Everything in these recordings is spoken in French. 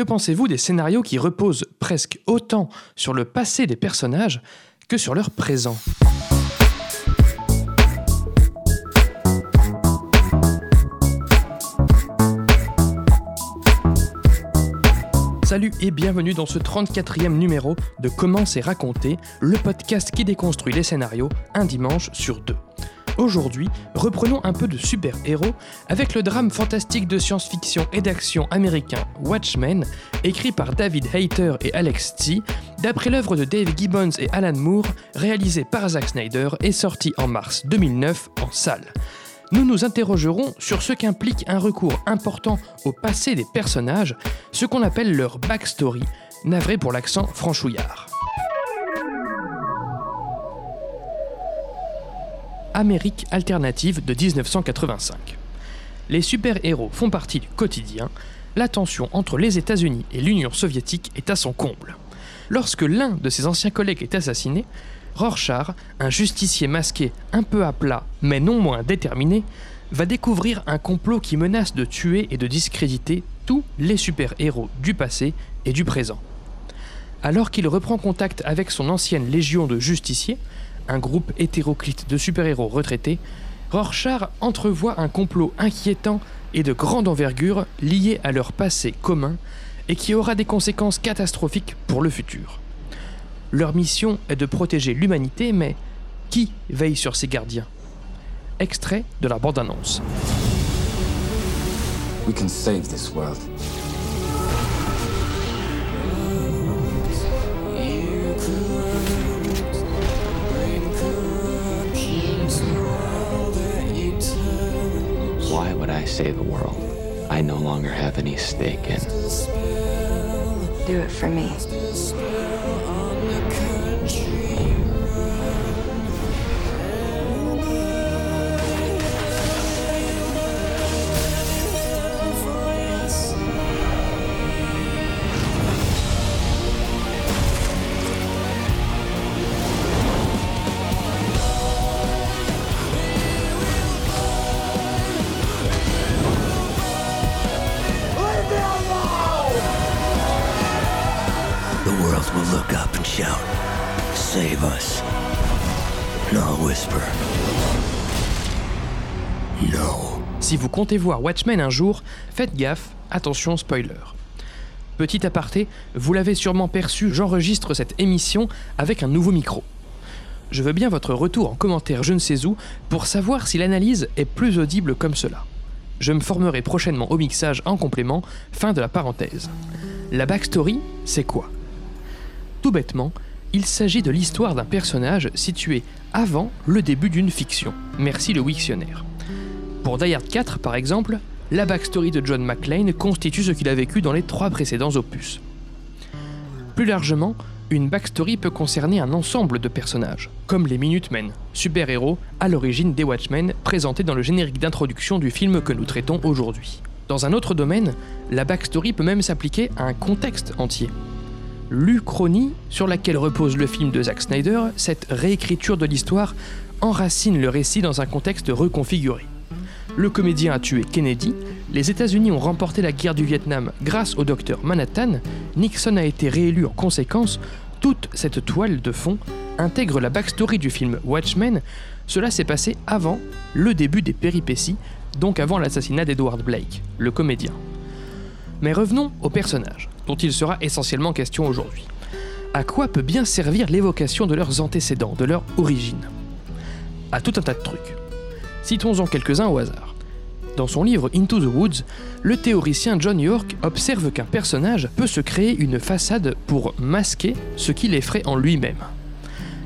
Que pensez-vous des scénarios qui reposent presque autant sur le passé des personnages que sur leur présent? Salut et bienvenue dans ce 34e numéro de Comment c'est raconté, le podcast qui déconstruit les scénarios un dimanche sur deux. Aujourd'hui, reprenons un peu de super-héros avec le drame fantastique de science-fiction et d'action américain Watchmen, écrit par David Hayter et Alex T, d'après l'œuvre de Dave Gibbons et Alan Moore, réalisé par Zack Snyder et sorti en mars 2009 en salle nous nous interrogerons sur ce qu'implique un recours important au passé des personnages, ce qu'on appelle leur backstory, navré pour l'accent franchouillard. Amérique alternative de 1985. Les super-héros font partie du quotidien, la tension entre les États-Unis et l'Union soviétique est à son comble. Lorsque l'un de ses anciens collègues est assassiné, Rorschach, un justicier masqué un peu à plat, mais non moins déterminé, va découvrir un complot qui menace de tuer et de discréditer tous les super-héros du passé et du présent. Alors qu'il reprend contact avec son ancienne légion de justiciers, un groupe hétéroclite de super-héros retraités, Rorschach entrevoit un complot inquiétant et de grande envergure lié à leur passé commun et qui aura des conséquences catastrophiques pour le futur. Leur mission est de protéger l'humanité, mais qui veille sur ces gardiens? Extrait de la bande-annonce. We can save this world. Save the world I no longer have any stake in? Do it for me. Si vous comptez voir Watchmen un jour, faites gaffe, attention spoiler. Petit aparté, vous l'avez sûrement perçu, j'enregistre cette émission avec un nouveau micro. Je veux bien votre retour en commentaire je ne sais où pour savoir si l'analyse est plus audible comme cela. Je me formerai prochainement au mixage en complément, fin de la parenthèse. La backstory, c'est quoi? Tout bêtement, il s'agit de l'histoire d'un personnage situé avant le début d'une fiction. Merci le Wiktionnaire. Pour Die Hard 4, par exemple, la backstory de John McClane constitue ce qu'il a vécu dans les trois précédents opus. Plus largement, une backstory peut concerner un ensemble de personnages, comme les Minutemen, super-héros à l'origine des Watchmen présentés dans le générique d'introduction du film que nous traitons aujourd'hui. Dans un autre domaine, la backstory peut même s'appliquer à un contexte entier l'Uchronie sur laquelle repose le film de Zack Snyder, cette réécriture de l'histoire enracine le récit dans un contexte reconfiguré. Le comédien a tué Kennedy, les États-Unis ont remporté la guerre du Vietnam grâce au docteur Manhattan, Nixon a été réélu en conséquence, toute cette toile de fond intègre la backstory du film Watchmen, cela s'est passé avant le début des péripéties, donc avant l'assassinat d'Edward Blake, le comédien. Mais revenons au personnage, dont il sera essentiellement question aujourd'hui. À quoi peut bien servir l'évocation de leurs antécédents, de leur origine? À tout un tas de trucs. Citons-en quelques-uns au hasard. Dans son livre Into the Woods, le théoricien John York observe qu'un personnage peut se créer une façade pour masquer ce qu'il effraie en lui-même.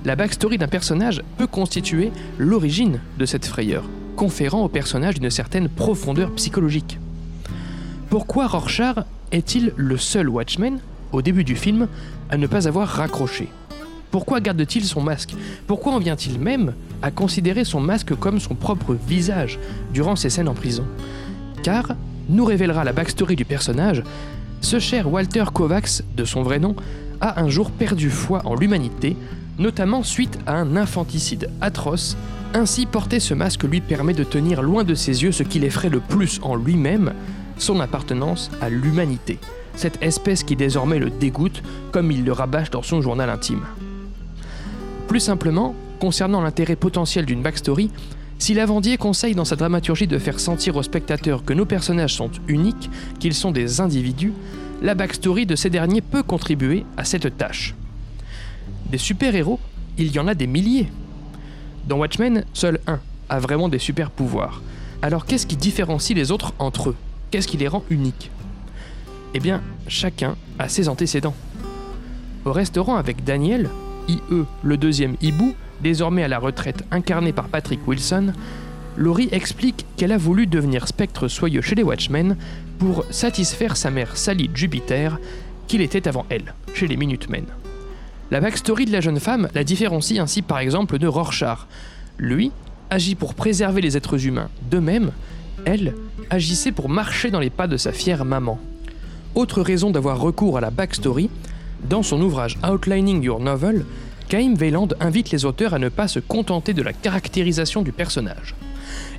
La backstory d'un personnage peut constituer l'origine de cette frayeur, conférant au personnage une certaine profondeur psychologique. Pourquoi Rorschach est-il le seul Watchman, au début du film, à ne pas avoir raccroché? Pourquoi garde-t-il son masque? Pourquoi en vient-il même à considérer son masque comme son propre visage durant ses scènes en prison? Car, nous révélera la backstory du personnage, ce cher Walter Kovacs, de son vrai nom, a un jour perdu foi en l'humanité, notamment suite à un infanticide atroce. Ainsi, porter ce masque lui permet de tenir loin de ses yeux ce qui l'effraie le plus en lui-même, son appartenance à l'humanité, cette espèce qui désormais le dégoûte, comme il le rabâche dans son journal intime. Plus simplement, concernant l'intérêt potentiel d'une backstory, si Lavandier conseille dans sa dramaturgie de faire sentir aux spectateurs que nos personnages sont uniques, qu'ils sont des individus, la backstory de ces derniers peut contribuer à cette tâche. Des super-héros, il y en a des milliers. Dans Watchmen, seul un a vraiment des super pouvoirs. Alors qu'est-ce qui différencie les autres entre eux? Qu'est-ce qui les rend uniques? Eh bien, chacun a ses antécédents. Au restaurant avec Daniel, IE, le deuxième hibou, désormais à la retraite incarné par Patrick Wilson, Laurie explique qu'elle a voulu devenir spectre soyeux chez les Watchmen pour satisfaire sa mère Sally Jupiter, qu'il était avant elle, chez les Minutemen. La backstory de la jeune femme la différencie ainsi par exemple de Rorschach. Lui agit pour préserver les êtres humains, de même, elle agissait pour marcher dans les pas de sa fière maman. Autre raison d'avoir recours à la backstory, dans son ouvrage Outlining Your Novel, Caim Weyland invite les auteurs à ne pas se contenter de la caractérisation du personnage.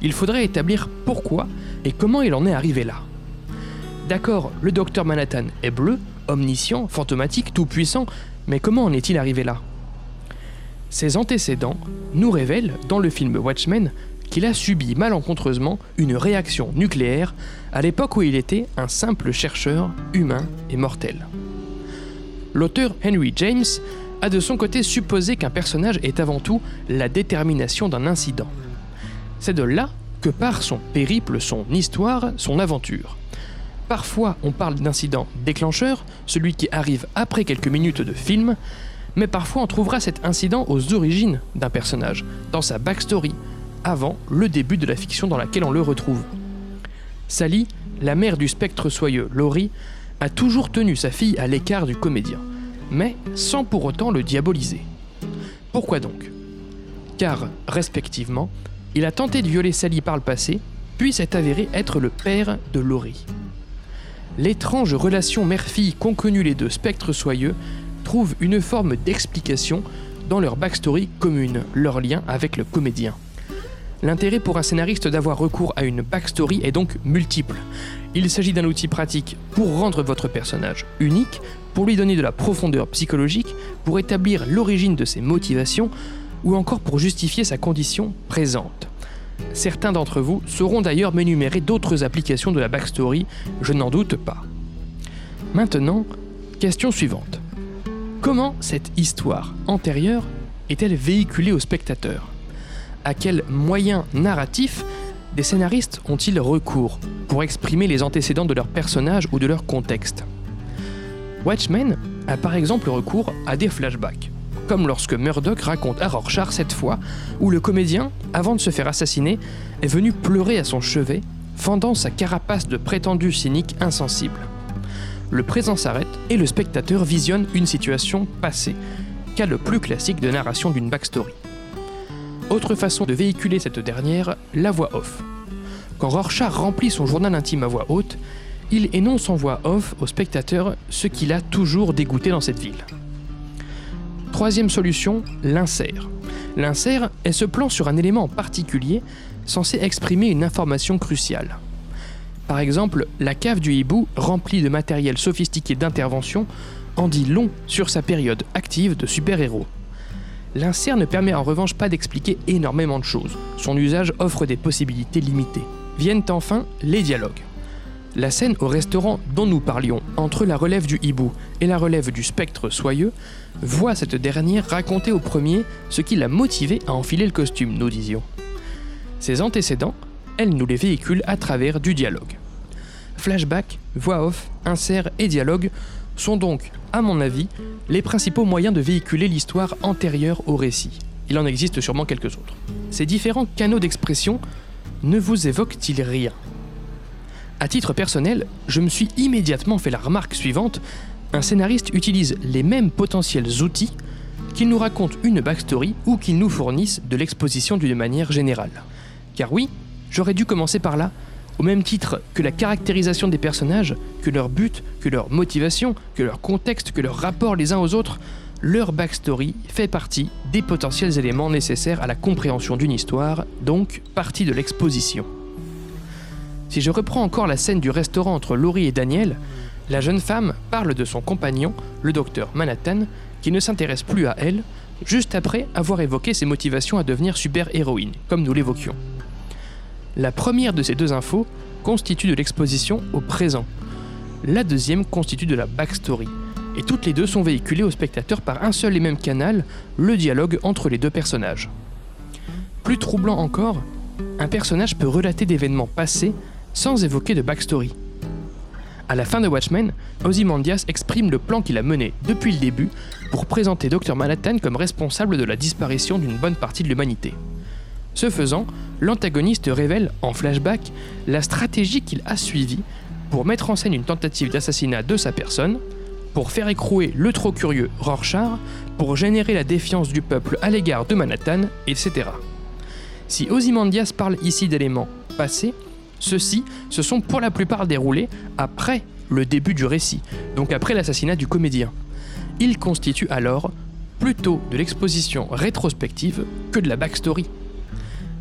Il faudrait établir pourquoi et comment il en est arrivé là. D'accord, le docteur Manhattan est bleu, omniscient, fantomatique, tout-puissant, mais comment en est-il arrivé là? Ses antécédents nous révèlent, dans le film Watchmen, qu'il a subi malencontreusement une réaction nucléaire à l'époque où il était un simple chercheur humain et mortel. L'auteur Henry James a de son côté supposé qu'un personnage est avant tout la détermination d'un incident. C'est de là que part son périple, son histoire, son aventure. Parfois, on parle d'incident déclencheur, celui qui arrive après quelques minutes de film, mais parfois on trouvera cet incident aux origines d'un personnage, dans sa backstory, avant le début de la fiction dans laquelle on le retrouve. Sally, la mère du spectre soyeux Laurie, a toujours tenu sa fille à l'écart du comédien, mais sans pour autant le diaboliser. Pourquoi donc? Car, respectivement, il a tenté de violer Sally par le passé, puis s'est avéré être le père de Laurie. L'étrange relation mère-fille qu'ont connue les deux spectres soyeux trouve une forme d'explication dans leur backstory commune, leur lien avec le comédien. L'intérêt pour un scénariste d'avoir recours à une backstory est donc multiple. Il s'agit d'un outil pratique pour rendre votre personnage unique, pour lui donner de la profondeur psychologique, pour établir l'origine de ses motivations, ou encore pour justifier sa condition présente. Certains d'entre vous sauront d'ailleurs m'énumérer d'autres applications de la backstory, je n'en doute pas. Maintenant, question suivante. Comment cette histoire antérieure est-elle véhiculée au spectateur À quels moyens narratifs des scénaristes ont-ils recours pour exprimer les antécédents de leurs personnages ou de leur contexte? Watchmen a par exemple recours à des flashbacks comme lorsque Murdoch raconte à Rorschach cette fois où le comédien, avant de se faire assassiner, est venu pleurer à son chevet, fendant sa carapace de prétendu cynique insensible. Le présent s'arrête et le spectateur visionne une situation passée, cas le plus classique de narration d'une backstory. Autre façon de véhiculer cette dernière, la voix off. Quand Rorschach remplit son journal intime à voix haute, il énonce en voix off au spectateur ce qu'il a toujours dégoûté dans cette ville. Troisième solution, l'insert. L'insert est ce plan sur un élément particulier censé exprimer une information cruciale. Par exemple, la cave du hibou, remplie de matériel sophistiqué d'intervention, en dit long sur sa période active de super-héros. L'insert ne permet en revanche pas d'expliquer énormément de choses. Son usage offre des possibilités limitées. Viennent enfin les dialogues. La scène au restaurant dont nous parlions, entre la relève du hibou et la relève du spectre soyeux, voit cette dernière raconter au premier ce qui l'a motivé à enfiler le costume, nous disions. Ses antécédents, elle nous les véhicule à travers du dialogue. Flashback, voix off, insert et dialogue sont donc, à mon avis, les principaux moyens de véhiculer l'histoire antérieure au récit. Il en existe sûrement quelques autres. Ces différents canaux d'expression ne vous évoquent-ils rien? À titre personnel, je me suis immédiatement fait la remarque suivante un scénariste utilise les mêmes potentiels outils qu'il nous raconte une backstory ou qu'il nous fournisse de l'exposition d'une manière générale. Car oui, j'aurais dû commencer par là, au même titre que la caractérisation des personnages, que leur but, que leur motivation, que leur contexte, que leur rapport les uns aux autres, leur backstory fait partie des potentiels éléments nécessaires à la compréhension d'une histoire, donc partie de l'exposition. Si je reprends encore la scène du restaurant entre Laurie et Daniel, La jeune femme parle de son compagnon, le docteur Manhattan, qui ne s'intéresse plus à elle, juste après avoir évoqué ses motivations à devenir super-héroïne, comme nous l'évoquions. La première de ces deux infos constitue de l'exposition au présent. La deuxième constitue de la backstory. Et toutes les deux sont véhiculées au spectateur par un seul et même canal, le dialogue entre les deux personnages. Plus troublant encore, un personnage peut relater d'événements passés sans évoquer de backstory. À la fin de Watchmen, Ozymandias exprime le plan qu'il a mené depuis le début pour présenter Dr Manhattan comme responsable de la disparition d'une bonne partie de l'humanité. Ce faisant, l'antagoniste révèle, en flashback, la stratégie qu'il a suivie pour mettre en scène une tentative d'assassinat de sa personne, pour faire écrouer le trop curieux Rorschach, pour générer la défiance du peuple à l'égard de Manhattan, etc. Si Ozymandias parle ici d'éléments passés, ceux-ci se sont pour la plupart déroulés après le début du récit, donc après l'assassinat du comédien. Il constitue alors plutôt de l'exposition rétrospective que de la backstory.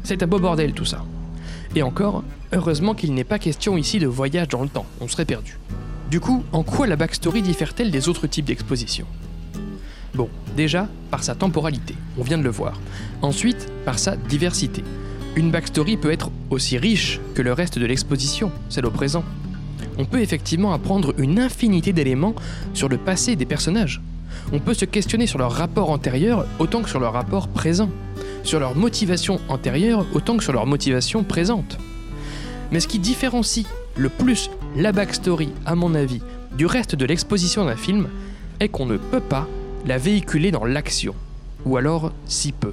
C'est un beau bordel tout ça. Et encore, heureusement qu'il n'est pas question ici de voyage dans le temps, on serait perdu. Du coup, en quoi la backstory diffère-t-elle des autres types d'expositions? Bon, déjà, par sa temporalité, on vient de le voir. Ensuite, par sa diversité. Une backstory peut être aussi riche que le reste de l'exposition, celle au présent. On peut effectivement apprendre une infinité d'éléments sur le passé des personnages. On peut se questionner sur leur rapport antérieur autant que sur leur rapport présent, sur leur motivation antérieure autant que sur leur motivation présente. Mais ce qui différencie le plus la backstory, à mon avis, du reste de l'exposition d'un film, est qu'on ne peut pas la véhiculer dans l'action, ou alors si peu.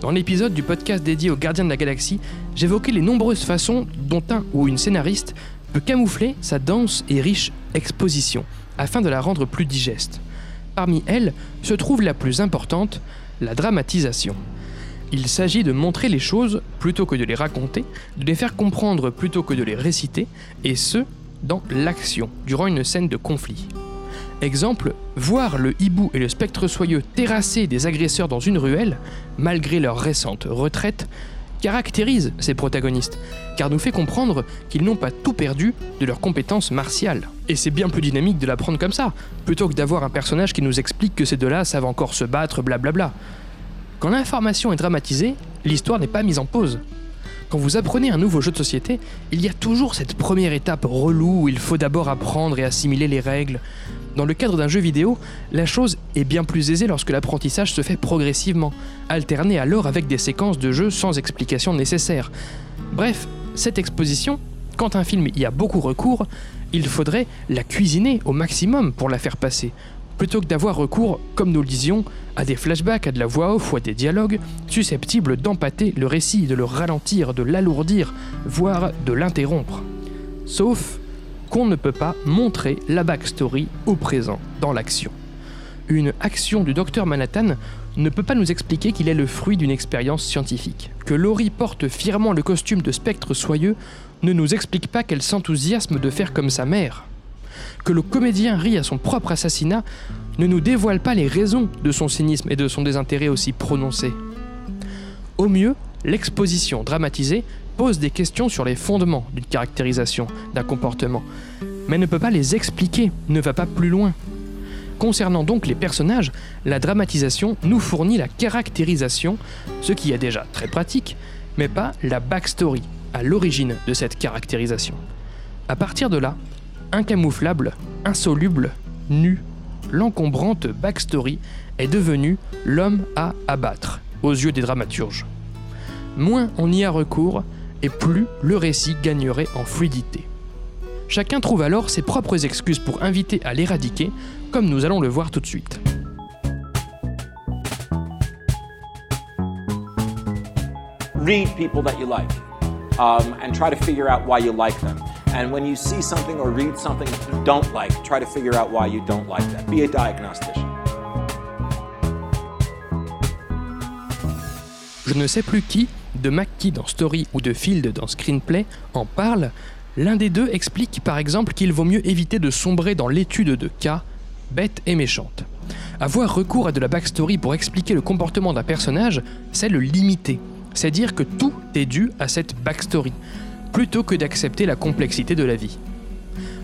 Dans l'épisode du podcast dédié aux gardiens de la galaxie, j'évoquais les nombreuses façons dont un ou une scénariste peut camoufler sa dense et riche exposition afin de la rendre plus digeste. Parmi elles se trouve la plus importante, la dramatisation. Il s'agit de montrer les choses plutôt que de les raconter, de les faire comprendre plutôt que de les réciter, et ce, dans l'action, durant une scène de conflit. Exemple, voir le hibou et le spectre soyeux terrasser des agresseurs dans une ruelle, malgré leur récente retraite, caractérise ces protagonistes, car nous fait comprendre qu'ils n'ont pas tout perdu de leurs compétences martiales. Et c'est bien plus dynamique de l'apprendre comme ça, plutôt que d'avoir un personnage qui nous explique que ces deux-là savent encore se battre, blablabla. Quand l'information est dramatisée, l'histoire n'est pas mise en pause. Quand vous apprenez un nouveau jeu de société, il y a toujours cette première étape relou où il faut d'abord apprendre et assimiler les règles, dans le cadre d'un jeu vidéo, la chose est bien plus aisée lorsque l'apprentissage se fait progressivement, alterné alors avec des séquences de jeu sans explication nécessaire. Bref, cette exposition, quand un film y a beaucoup recours, il faudrait la cuisiner au maximum pour la faire passer, plutôt que d'avoir recours, comme nous le disions, à des flashbacks, à de la voix off ou à des dialogues susceptibles d'empâter le récit, de le ralentir, de l'alourdir, voire de l'interrompre. Sauf qu'on ne peut pas montrer la backstory au présent, dans l'action. Une action du docteur Manhattan ne peut pas nous expliquer qu'il est le fruit d'une expérience scientifique. Que Laurie porte fièrement le costume de spectre soyeux ne nous explique pas qu'elle s'enthousiasme de faire comme sa mère. Que le comédien rit à son propre assassinat ne nous dévoile pas les raisons de son cynisme et de son désintérêt aussi prononcé. Au mieux, l'exposition dramatisée pose des questions sur les fondements d'une caractérisation, d'un comportement, mais ne peut pas les expliquer, ne va pas plus loin. Concernant donc les personnages, la dramatisation nous fournit la caractérisation, ce qui est déjà très pratique, mais pas la backstory à l'origine de cette caractérisation. À partir de là, incamouflable, insoluble, nu, l'encombrante backstory est devenue l'homme à abattre aux yeux des dramaturges. Moins on y a recours, et plus le récit gagnerait en fluidité. Chacun trouve alors ses propres excuses pour inviter à l'éradiquer, comme nous allons le voir tout de suite. Read people that you like um, and try to figure out why you like them. And when you see something or read something you don't like, try to figure out why you don't like that. Be a diagnostician. Je ne sais plus qui, de McKee dans Story ou de Field dans Screenplay en parle, l'un des deux explique par exemple qu'il vaut mieux éviter de sombrer dans l'étude de cas bêtes et méchantes. Avoir recours à de la backstory pour expliquer le comportement d'un personnage, c'est le limiter. C'est dire que tout est dû à cette backstory, plutôt que d'accepter la complexité de la vie.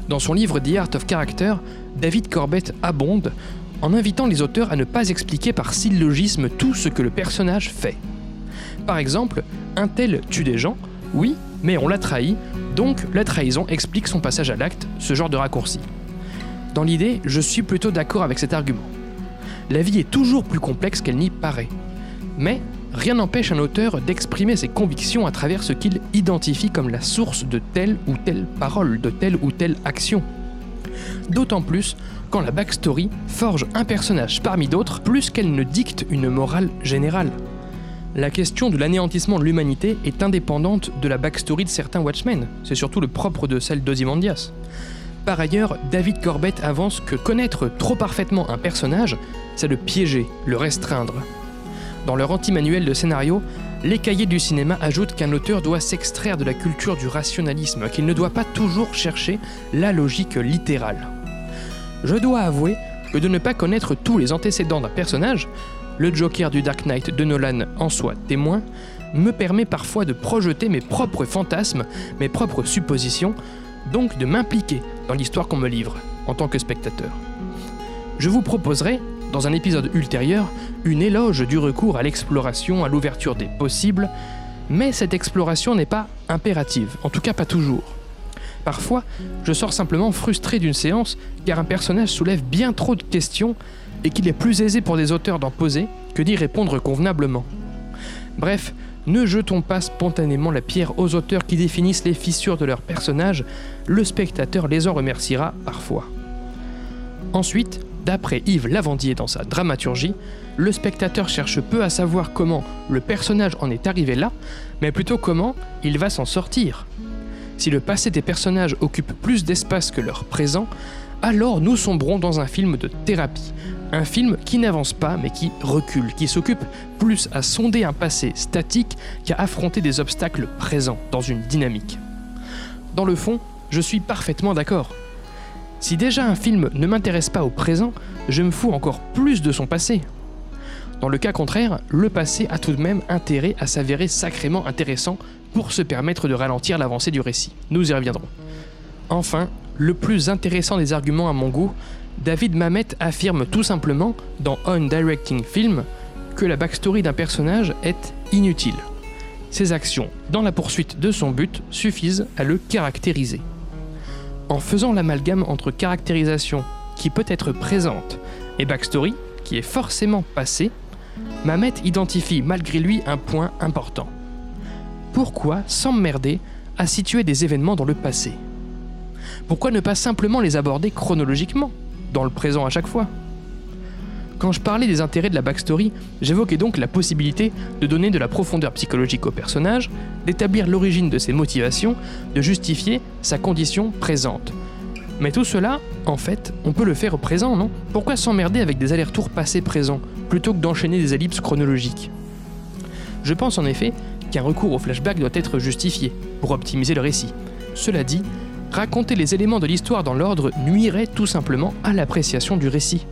Dans son livre The Art of Character, David Corbett abonde en invitant les auteurs à ne pas expliquer par syllogisme tout ce que le personnage fait. Par exemple, un tel tue des gens, oui, mais on l'a trahi, donc la trahison explique son passage à l'acte, ce genre de raccourci. Dans l'idée, je suis plutôt d'accord avec cet argument. La vie est toujours plus complexe qu'elle n'y paraît. Mais rien n'empêche un auteur d'exprimer ses convictions à travers ce qu'il identifie comme la source de telle ou telle parole, de telle ou telle action. D'autant plus quand la backstory forge un personnage parmi d'autres plus qu'elle ne dicte une morale générale. La question de l'anéantissement de l'humanité est indépendante de la backstory de certains Watchmen, c'est surtout le propre de celle d'Ozymandias. Par ailleurs, David Corbett avance que connaître trop parfaitement un personnage, c'est le piéger, le restreindre. Dans leur anti-manuel de scénario, les cahiers du cinéma ajoutent qu'un auteur doit s'extraire de la culture du rationalisme, qu'il ne doit pas toujours chercher la logique littérale. Je dois avouer que de ne pas connaître tous les antécédents d'un personnage, le Joker du Dark Knight de Nolan en soit témoin, me permet parfois de projeter mes propres fantasmes, mes propres suppositions, donc de m'impliquer dans l'histoire qu'on me livre en tant que spectateur. Je vous proposerai, dans un épisode ultérieur, une éloge du recours à l'exploration, à l'ouverture des possibles, mais cette exploration n'est pas impérative, en tout cas pas toujours. Parfois, je sors simplement frustré d'une séance car un personnage soulève bien trop de questions et qu'il est plus aisé pour des auteurs d'en poser que d'y répondre convenablement. Bref, ne jetons pas spontanément la pierre aux auteurs qui définissent les fissures de leurs personnages, le spectateur les en remerciera parfois. Ensuite, D'après Yves Lavandier dans sa dramaturgie, le spectateur cherche peu à savoir comment le personnage en est arrivé là, mais plutôt comment il va s'en sortir. Si le passé des personnages occupe plus d'espace que leur présent, alors nous sombrons dans un film de thérapie, un film qui n'avance pas mais qui recule, qui s'occupe plus à sonder un passé statique qu'à affronter des obstacles présents dans une dynamique. Dans le fond, je suis parfaitement d'accord. Si déjà un film ne m'intéresse pas au présent, je me fous encore plus de son passé. Dans le cas contraire, le passé a tout de même intérêt à s'avérer sacrément intéressant pour se permettre de ralentir l'avancée du récit. Nous y reviendrons. Enfin, le plus intéressant des arguments à mon goût, David Mamet affirme tout simplement, dans On Directing Film, que la backstory d'un personnage est inutile. Ses actions, dans la poursuite de son but, suffisent à le caractériser. En faisant l'amalgame entre caractérisation, qui peut être présente, et backstory, qui est forcément passée, Mamet identifie malgré lui un point important. Pourquoi s'emmerder à situer des événements dans le passé? Pourquoi ne pas simplement les aborder chronologiquement, dans le présent à chaque fois? Quand je parlais des intérêts de la backstory, j'évoquais donc la possibilité de donner de la profondeur psychologique au personnage, d'établir l'origine de ses motivations, de justifier sa condition présente. Mais tout cela, en fait, on peut le faire au présent, non? Pourquoi s'emmerder avec des allers-retours passé-présent, plutôt que d'enchaîner des ellipses chronologiques? Je pense en effet qu'un recours au flashback doit être justifié, pour optimiser le récit. Cela dit, raconter les éléments de l'histoire dans l'ordre nuirait tout simplement à l'appréciation du récit.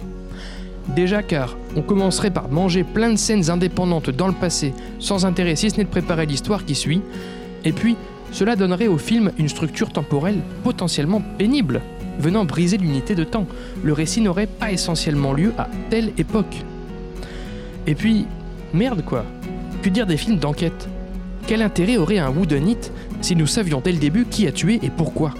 Déjà car on commencerait par manger plein de scènes indépendantes dans le passé, sans intérêt si ce n'est de préparer l'histoire qui suit, et puis cela donnerait au film une structure temporelle potentiellement pénible, venant briser l'unité de temps. Le récit n'aurait pas essentiellement lieu à telle époque. Et puis, merde quoi, que dire des films d'enquête? Quel intérêt aurait un Woodenite si nous savions dès le début qui a tué et pourquoi?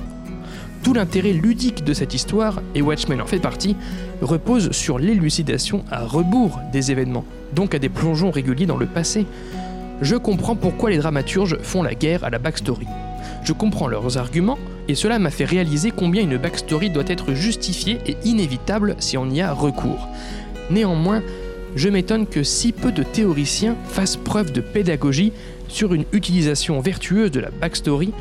Tout l'intérêt ludique de cette histoire, et Watchmen en fait partie, repose sur l'élucidation à rebours des événements, donc à des plongeons réguliers dans le passé. Je comprends pourquoi les dramaturges font la guerre à la backstory. Je comprends leurs arguments, et cela m'a fait réaliser combien une backstory doit être justifiée et inévitable si on y a recours. Néanmoins, je m'étonne que si peu de théoriciens fassent preuve de pédagogie sur une utilisation vertueuse de la backstory,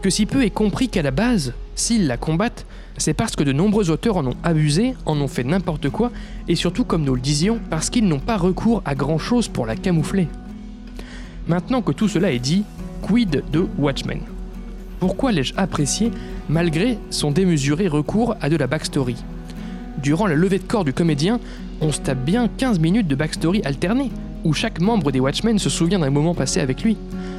que si peu est compris qu'à la base, S'ils la combattent, c'est parce que de nombreux auteurs en ont abusé, en ont fait n'importe quoi, et surtout, comme nous le disions, parce qu'ils n'ont pas recours à grand-chose pour la camoufler. Maintenant que tout cela est dit, quid de Watchmen? Pourquoi l'ai-je apprécié malgré son démesuré recours à de la backstory? Durant la levée de corps du comédien, on se tape bien 15 minutes de backstory alternée, où chaque membre des Watchmen se souvient d'un moment passé avec lui.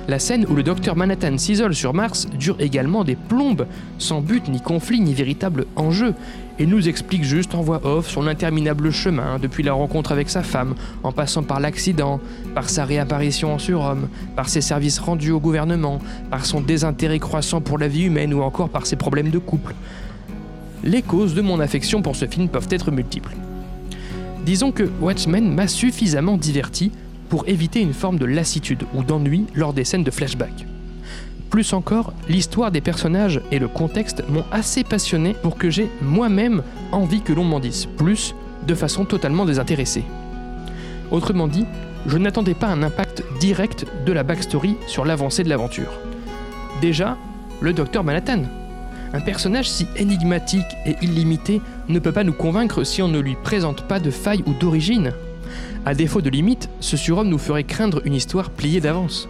La scène où le docteur Manhattan s'isole sur Mars dure également des plombes, sans but ni conflit ni véritable enjeu, et nous explique juste en voix off son interminable chemin depuis la rencontre avec sa femme, en passant par l'accident, par sa réapparition en surhomme, par ses services rendus au gouvernement, par son désintérêt croissant pour la vie humaine ou encore par ses problèmes de couple. Les causes de mon affection pour ce film peuvent être multiples. Disons que Watchmen m'a suffisamment diverti pour éviter une forme de lassitude ou d'ennui lors des scènes de flashback. Plus encore, l'histoire des personnages et le contexte m'ont assez passionné pour que j'ai moi-même envie que l'on m'en dise plus de façon totalement désintéressée. Autrement dit, je n'attendais pas un impact direct de la backstory sur l'avancée de l'aventure. Déjà, le docteur Manhattan. Un personnage si énigmatique et illimité ne peut pas nous convaincre si on ne lui présente pas de faille ou d'origine. À défaut de limite, ce surhomme nous ferait craindre une histoire pliée d'avance.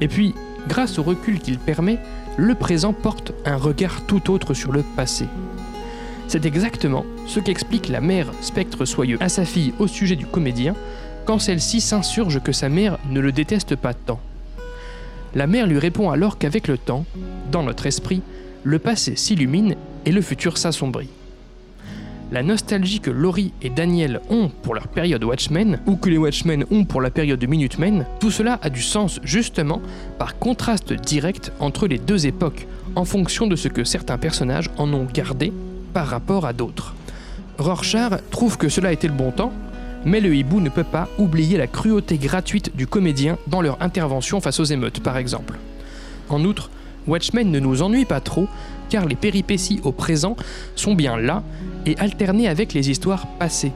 Et puis, grâce au recul qu'il permet, le présent porte un regard tout autre sur le passé. C'est exactement ce qu'explique la mère Spectre Soyeux à sa fille au sujet du comédien, quand celle-ci s'insurge que sa mère ne le déteste pas tant. La mère lui répond alors qu'avec le temps, dans notre esprit, le passé s'illumine et le futur s'assombrit la nostalgie que Laurie et Daniel ont pour leur période Watchmen, ou que les Watchmen ont pour la période Minutemen, tout cela a du sens justement par contraste direct entre les deux époques, en fonction de ce que certains personnages en ont gardé par rapport à d'autres. Rorschach trouve que cela était le bon temps, mais le hibou ne peut pas oublier la cruauté gratuite du comédien dans leur intervention face aux émeutes par exemple. En outre, Watchmen ne nous ennuie pas trop, car les péripéties au présent sont bien là et alternées avec les histoires passées.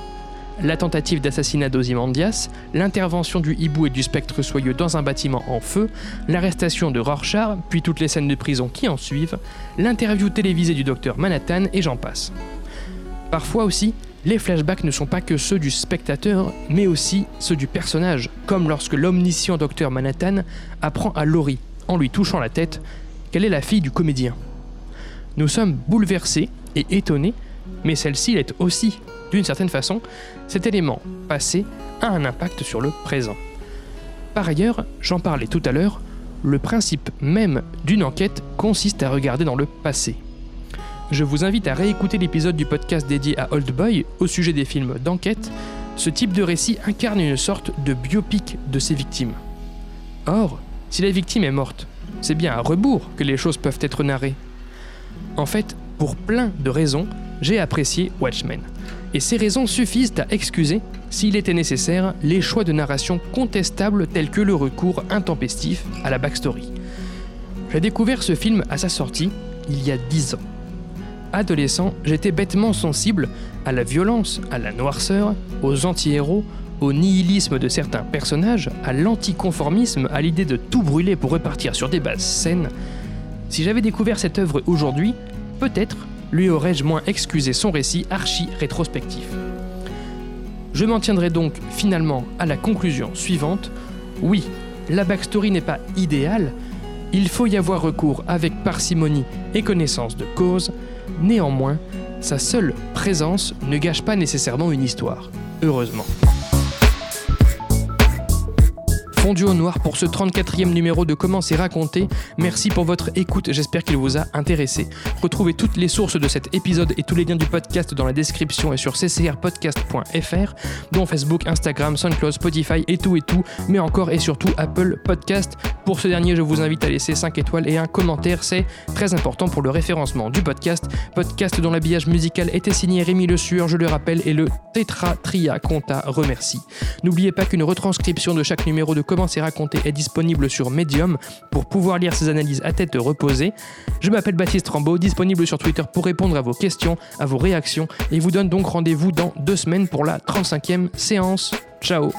La tentative d'assassinat d'Ozymandias, l'intervention du hibou et du spectre soyeux dans un bâtiment en feu, l'arrestation de Rorschach, puis toutes les scènes de prison qui en suivent, l'interview télévisée du docteur Manhattan et j'en passe. Parfois aussi, les flashbacks ne sont pas que ceux du spectateur, mais aussi ceux du personnage, comme lorsque l'omniscient docteur Manhattan apprend à Laurie, en lui touchant la tête, qu'elle est la fille du comédien? Nous sommes bouleversés et étonnés, mais celle-ci l'est aussi. D'une certaine façon, cet élément passé a un impact sur le présent. Par ailleurs, j'en parlais tout à l'heure, le principe même d'une enquête consiste à regarder dans le passé. Je vous invite à réécouter l'épisode du podcast dédié à Old Boy au sujet des films d'enquête. Ce type de récit incarne une sorte de biopic de ses victimes. Or, si la victime est morte, c'est bien à rebours que les choses peuvent être narrées. En fait, pour plein de raisons, j'ai apprécié Watchmen. Et ces raisons suffisent à excuser, s'il était nécessaire, les choix de narration contestables tels que le recours intempestif à la backstory. J'ai découvert ce film à sa sortie, il y a 10 ans. Adolescent, j'étais bêtement sensible à la violence, à la noirceur, aux anti-héros, au nihilisme de certains personnages, à l'anticonformisme, à l'idée de tout brûler pour repartir sur des bases saines. Si j'avais découvert cette œuvre aujourd'hui, peut-être lui aurais-je moins excusé son récit archi-rétrospectif. Je m'en tiendrai donc finalement à la conclusion suivante. Oui, la backstory n'est pas idéale, il faut y avoir recours avec parcimonie et connaissance de cause, néanmoins, sa seule présence ne gâche pas nécessairement une histoire, heureusement fondu au noir pour ce 34e numéro de Comment c'est raconté. Merci pour votre écoute, j'espère qu'il vous a intéressé. Retrouvez toutes les sources de cet épisode et tous les liens du podcast dans la description et sur ccrpodcast.fr, dont Facebook, Instagram, SoundCloud, Spotify et tout et tout, mais encore et surtout Apple Podcast. Pour ce dernier, je vous invite à laisser 5 étoiles et un commentaire, c'est très important pour le référencement du podcast. Podcast dont l'habillage musical était signé Rémi Le Sueur, je le rappelle, et le Tetra Tria Conta remercie. N'oubliez pas qu'une retranscription de chaque numéro de Comment c'est raconté est disponible sur Medium pour pouvoir lire ces analyses à tête reposée. Je m'appelle Baptiste Rambaud, disponible sur Twitter pour répondre à vos questions, à vos réactions et vous donne donc rendez-vous dans deux semaines pour la 35e séance. Ciao